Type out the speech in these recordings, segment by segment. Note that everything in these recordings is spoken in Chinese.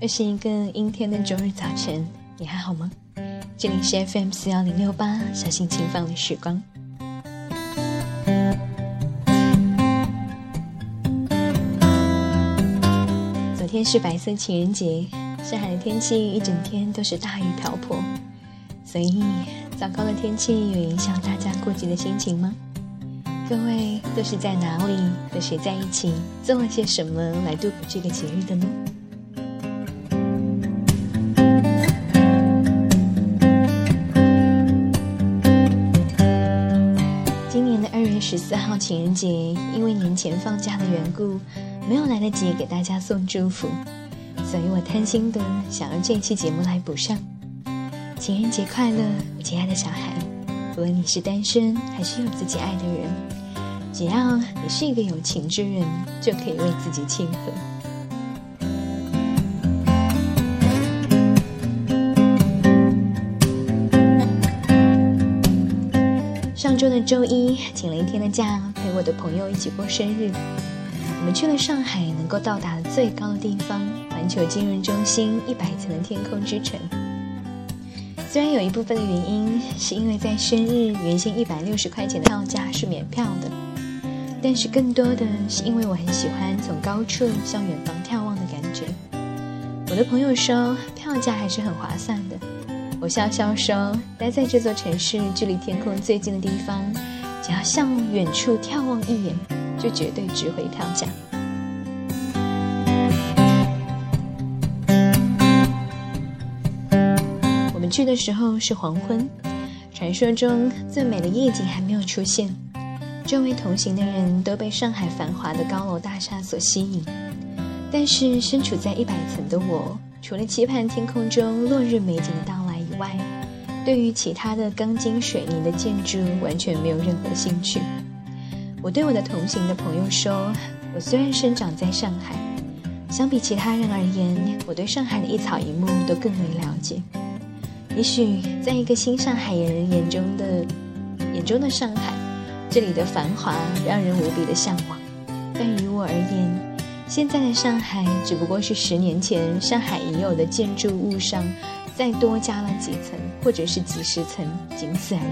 又是一个阴天的周日早晨，你还好吗？这里是 FM 四幺零六八，小心情放的时光。昨天是白色情人节，上海的天气一整天都是大雨瓢泼，所以糟糕的天气有影响大家过节的心情吗？各位都是在哪里和谁在一起，做了些什么来度过这个节日的呢？十四号情人节，因为年前放假的缘故，没有来得及给大家送祝福，所以我贪心的想要这期节目来补上。情人节快乐，我亲爱的小孩！无论你是单身还是有自己爱的人，只要你是一个有情之人，就可以为自己庆贺。周一，请了一天的假，陪我的朋友一起过生日。我们去了上海能够到达最高的地方——环球金融中心一百层的天空之城。虽然有一部分的原因是因为在生日原先一百六十块钱的票价是免票的，但是更多的是因为我很喜欢从高处向远方眺望的感觉。我的朋友说票价还是很划算的。我笑笑说：“待在这座城市距离天空最近的地方，只要向远处眺望一眼，就绝对值回票价。”我们去的时候是黄昏，传说中最美的夜景还没有出现。周围同行的人都被上海繁华的高楼大厦所吸引，但是身处在一百层的我，除了期盼天空中落日美景到。外，对于其他的钢筋水泥的建筑完全没有任何兴趣。我对我的同行的朋友说：“我虽然生长在上海，相比其他人而言，我对上海的一草一木都更为了解。也许在一个新上海人眼中的眼中的上海，这里的繁华让人无比的向往。但于我而言，现在的上海只不过是十年前上海已有的建筑物上。”再多加了几层，或者是几十层，仅此而已。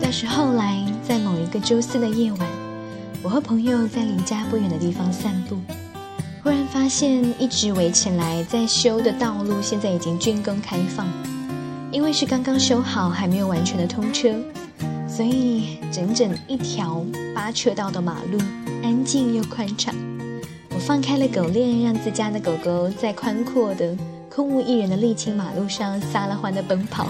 但是后来，在某一个周四的夜晚，我和朋友在离家不远的地方散步，忽然发现一直围起来在修的道路，现在已经竣工开放。因为是刚刚修好，还没有完全的通车，所以整整一条八车道的马路。安静又宽敞，我放开了狗链，让自家的狗狗在宽阔的、空无一人的沥青马路上撒了欢的奔跑。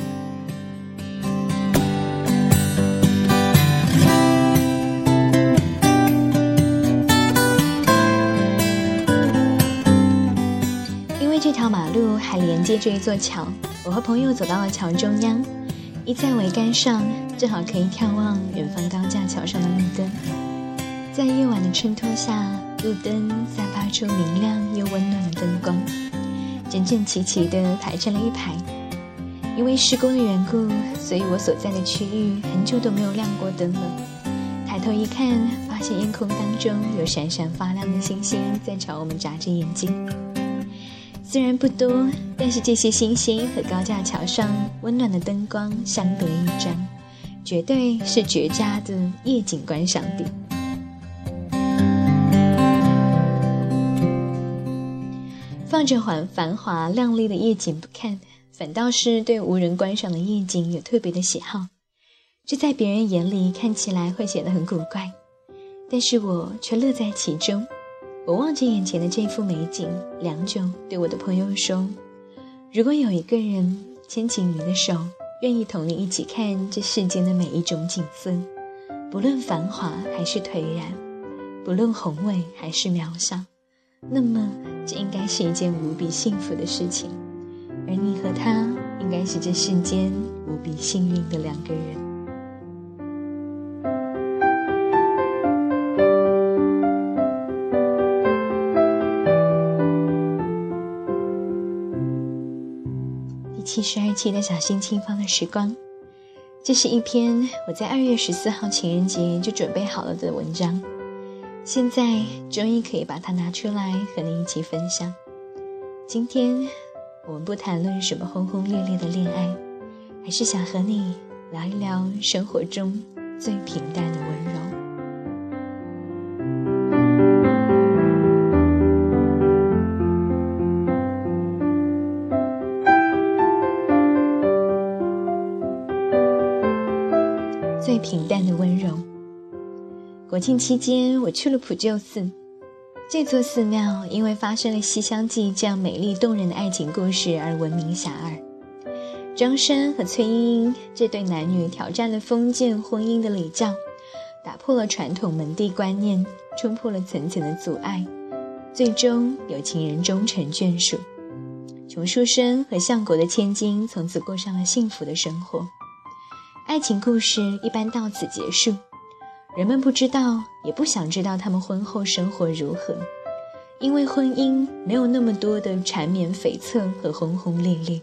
因为这条马路还连接着一座桥，我和朋友走到了桥中央，依在桅杆上，正好可以眺望远方高架桥上的路灯。在夜晚的衬托下，路灯散发出明亮又温暖的灯光，整整齐齐地排成了一排。因为施工的缘故，所以我所在的区域很久都没有亮过灯了。抬头一看，发现夜空当中有闪闪发亮的星星在朝我们眨着眼睛。虽然不多，但是这些星星和高架桥上温暖的灯光相得益彰，绝对是绝佳的夜景观赏地。望着繁繁华亮丽的夜景不看，反倒是对无人观赏的夜景有特别的喜好。这在别人眼里看起来会显得很古怪，但是我却乐在其中。我望着眼前的这幅美景，良久，对我的朋友说：“如果有一个人牵起你的手，愿意同你一起看这世间的每一种景色，不论繁华还是颓然，不论宏伟还是渺小。”那么，这应该是一件无比幸福的事情，而你和他应该是这世间无比幸运的两个人。第七十二期的小心轻放的时光，这是一篇我在二月十四号情人节就准备好了的文章，现在终于可以把它拿出来和你一起分享。今天我们不谈论什么轰轰烈烈的恋爱，还是想和你聊一聊生活中最平淡的温柔。最平淡。国庆期间，我去了普救寺。这座寺庙因为发生了《西厢记》这样美丽动人的爱情故事而闻名遐迩。张生和崔莺莺这对男女挑战了封建婚姻的礼教，打破了传统门第观念，冲破了层层的阻碍，最终有情人终成眷属。穷书生和相国的千金从此过上了幸福的生活。爱情故事一般到此结束，人们不知道，也不想知道他们婚后生活如何，因为婚姻没有那么多的缠绵悱恻和轰轰烈烈。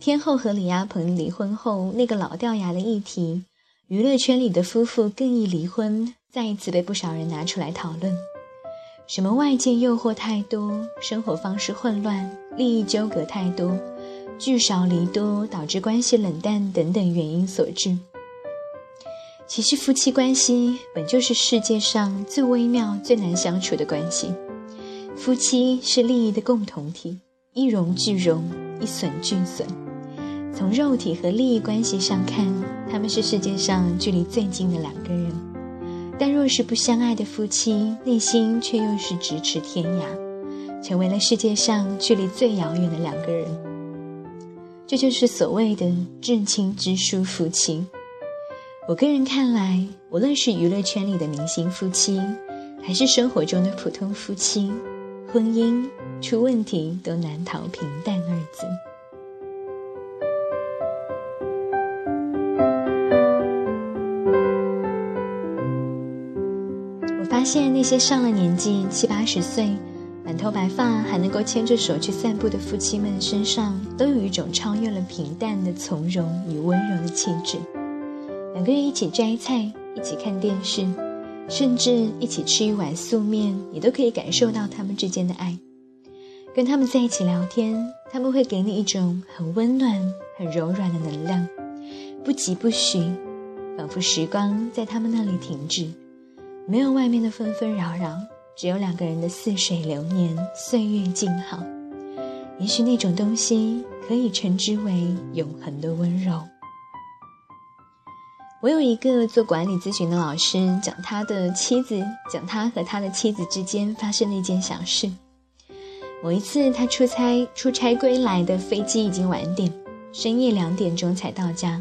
天后和李亚鹏离婚后，那个老掉牙的议题，娱乐圈里的夫妇更易离婚，再一次被不少人拿出来讨论。什么外界诱惑太多，生活方式混乱，利益纠葛太多。聚少离多导致关系冷淡等等原因所致。其实夫妻关系本就是世界上最微妙、最难相处的关系。夫妻是利益的共同体，一荣俱荣，一损俱损。从肉体和利益关系上看，他们是世界上距离最近的两个人。但若是不相爱的夫妻，内心却又是咫尺天涯，成为了世界上距离最遥远的两个人。这就是所谓的至亲之疏夫妻。我个人看来，无论是娱乐圈里的明星夫妻，还是生活中的普通夫妻，婚姻出问题都难逃平淡二字。我发现那些上了年纪七八十岁。满头白发还能够牵着手去散步的夫妻们身上，都有一种超越了平淡的从容与温柔的气质。两个人一起摘菜，一起看电视，甚至一起吃一碗素面，你都可以感受到他们之间的爱。跟他们在一起聊天，他们会给你一种很温暖、很柔软的能量，不急不徐，仿佛时光在他们那里停止，没有外面的纷纷扰扰。只有两个人的似水流年，岁月静好。也许那种东西可以称之为永恒的温柔。我有一个做管理咨询的老师，讲他的妻子，讲他和他的妻子之间发生的一件小事。某一次，他出差出差归来的飞机已经晚点，深夜两点钟才到家。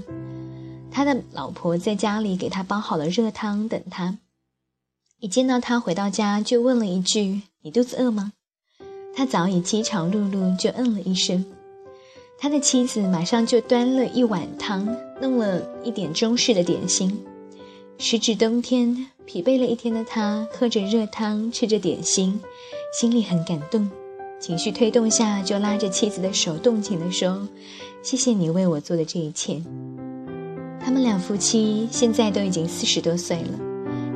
他的老婆在家里给他煲好了热汤等他。一见到他回到家，就问了一句：“你肚子饿吗？”他早已饥肠辘辘，就嗯了一声。他的妻子马上就端了一碗汤，弄了一点中式的点心。时值冬天，疲惫了一天的他喝着热汤，吃着点心，心里很感动。情绪推动下，就拉着妻子的手，动情地说：“谢谢你为我做的这一切。”他们两夫妻现在都已经四十多岁了。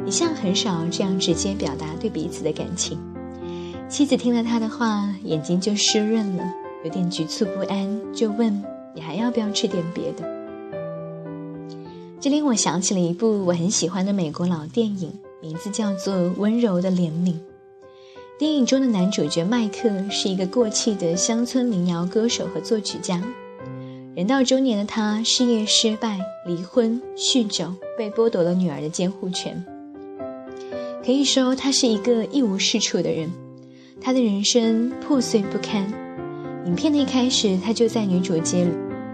一向很少这样直接表达对彼此的感情。妻子听了他的话，眼睛就湿润了，有点局促不安，就问：“你还要不要吃点别的？”这令我想起了一部我很喜欢的美国老电影，名字叫做《温柔的怜悯》。电影中的男主角麦克是一个过气的乡村民谣歌手和作曲家。人到中年的他，事业失败，离婚、酗酒，被剥夺了女儿的监护权。可以说，他是一个一无是处的人，他的人生破碎不堪。影片的一开始，他就在女主角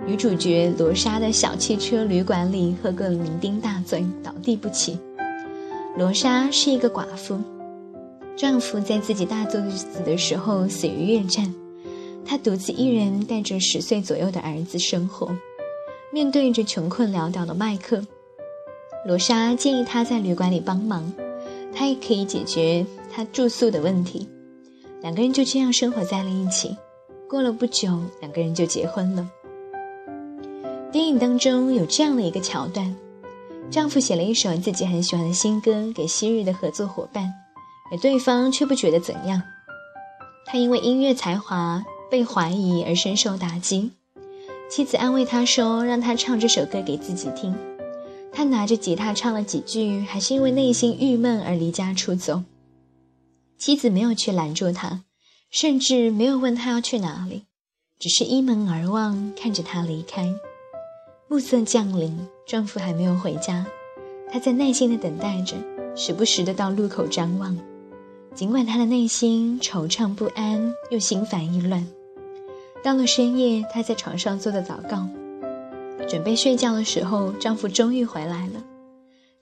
女主角罗莎的小汽车旅馆里喝个酩酊大醉，倒地不起。罗莎是一个寡妇，丈夫在自己大肚子的时候死于越战，她独自一人带着十岁左右的儿子生活。面对着穷困潦倒的麦克，罗莎建议他在旅馆里帮忙。他也可以解决他住宿的问题，两个人就这样生活在了一起。过了不久，两个人就结婚了。电影当中有这样的一个桥段：丈夫写了一首自己很喜欢的新歌给昔日的合作伙伴，而对方却不觉得怎样。他因为音乐才华被怀疑而深受打击。妻子安慰他说：“让他唱这首歌给自己听。”他拿着吉他唱了几句，还是因为内心郁闷而离家出走。妻子没有去拦住他，甚至没有问他要去哪里，只是依门而望，看着他离开。暮色降临，丈夫还没有回家，她在耐心地等待着，时不时地到路口张望。尽管她的内心惆怅不安，又心烦意乱。到了深夜，她在床上做的祷告，准备睡觉的时候，丈夫终于回来了。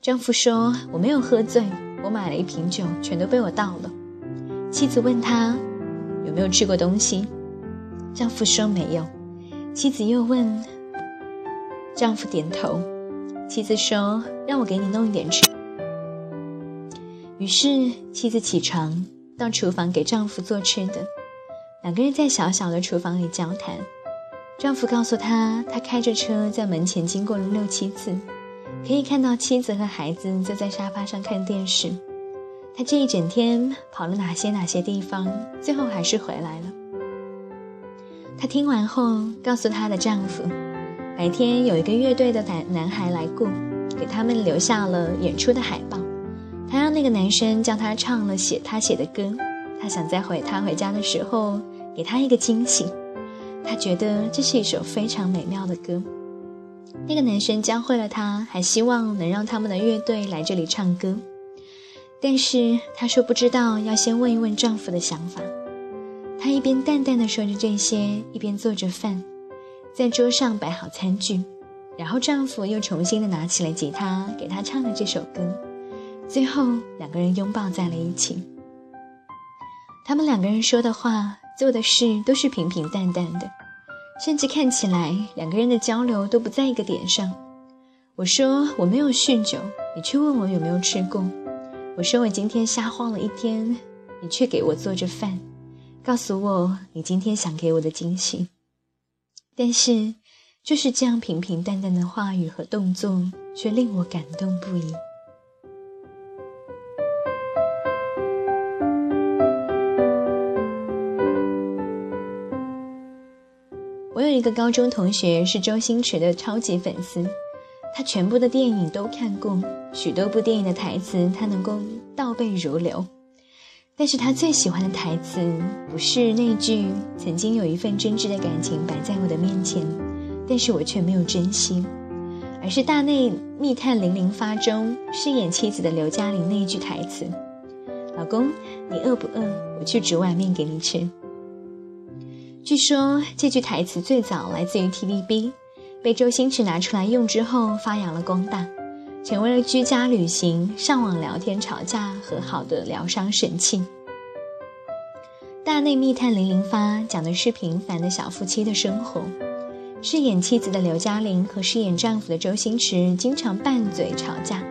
丈夫说：“我没有喝醉，我买了一瓶酒，全都被我倒了。”妻子问他有没有吃过东西，丈夫说没有。妻子又问。丈夫点头，妻子说：“让我给你弄一点吃。”于是妻子起床到厨房给丈夫做吃的。两个人在小小的厨房里交谈。丈夫告诉她，他开着车在门前经过了六七次，可以看到妻子和孩子坐在沙发上看电视。他这一整天跑了哪些哪些地方，最后还是回来了。她听完后告诉她的丈夫。白天有一个乐队的男男孩来过，给他们留下了演出的海报。她让那个男生教她唱了写他写的歌，她想在回他回家的时候给他一个惊喜。她觉得这是一首非常美妙的歌。那个男生教会了她，还希望能让他们的乐队来这里唱歌。但是她说不知道，要先问一问丈夫的想法。她一边淡淡的说着这些，一边做着饭。在桌上摆好餐具，然后丈夫又重新的拿起了吉他，给她唱了这首歌。最后，两个人拥抱在了一起。他们两个人说的话、做的事都是平平淡淡的，甚至看起来两个人的交流都不在一个点上。我说我没有酗酒，你却问我有没有吃过。我说我今天瞎晃了一天，你却给我做着饭，告诉我你今天想给我的惊喜。但是，就是这样平平淡淡的话语和动作，却令我感动不已。我有一个高中同学是周星驰的超级粉丝，他全部的电影都看过，许多部电影的台词他能够倒背如流。但是他最喜欢的台词不是那句“曾经有一份真挚的感情摆在我的面前，但是我却没有珍惜”，而是《大内密探零零发》中饰演妻子的刘嘉玲那一句台词：“老公，你饿不饿？我去煮碗面给你吃。”据说这句台词最早来自于 TVB，被周星驰拿出来用之后发扬了光大。成为了居家旅行、上网聊天、吵架和好的疗伤神器。《大内密探零零发》讲的是平凡的小夫妻的生活，饰演妻子的刘嘉玲和饰演丈夫的周星驰经常拌嘴吵架，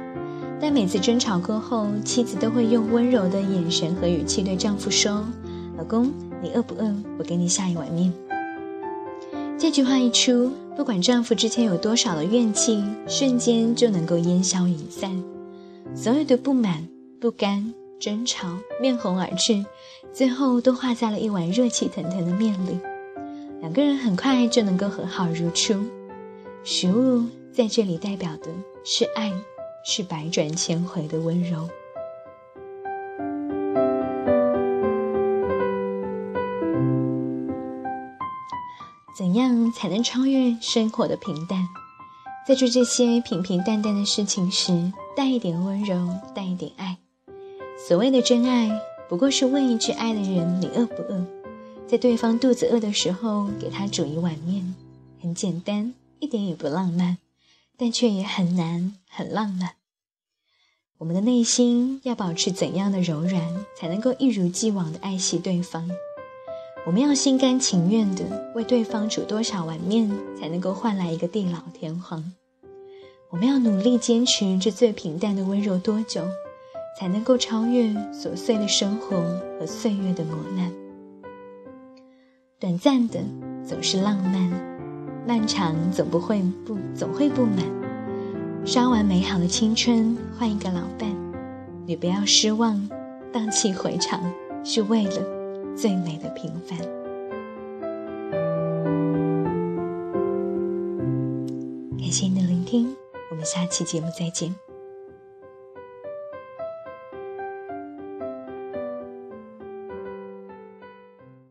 但每次争吵过后，妻子都会用温柔的眼神和语气对丈夫说：“老公，你饿不饿？我给你下一碗面。”这句话一出，不管丈夫之前有多少的怨气，瞬间就能够烟消云散。所有的不满、不甘、争吵，面红耳赤，最后都化在了一碗热气腾腾的面里。两个人很快就能够和好如初。食物在这里代表的是爱，是百转千回的温柔。怎样才能超越生活的平淡？在做这些平平淡淡的事情时，带一点温柔，带一点爱。所谓的真爱，不过是问一句爱的人：“你饿不饿？”在对方肚子饿的时候，给他煮一碗面。很简单，一点也不浪漫，但却也很难，很浪漫。我们的内心要保持怎样的柔软，才能够一如既往的爱惜对方？我们要心甘情愿的为对方煮多少碗面，才能够换来一个地老天荒？我们要努力坚持这最平淡的温柔多久，才能够超越琐碎的生活和岁月的磨难？短暂的总是浪漫，漫长总不会不总会不满。刷完美好的青春，换一个老伴，你不要失望，荡气回肠，是为了最美的平凡。感谢您的聆听，我们下期节目再见。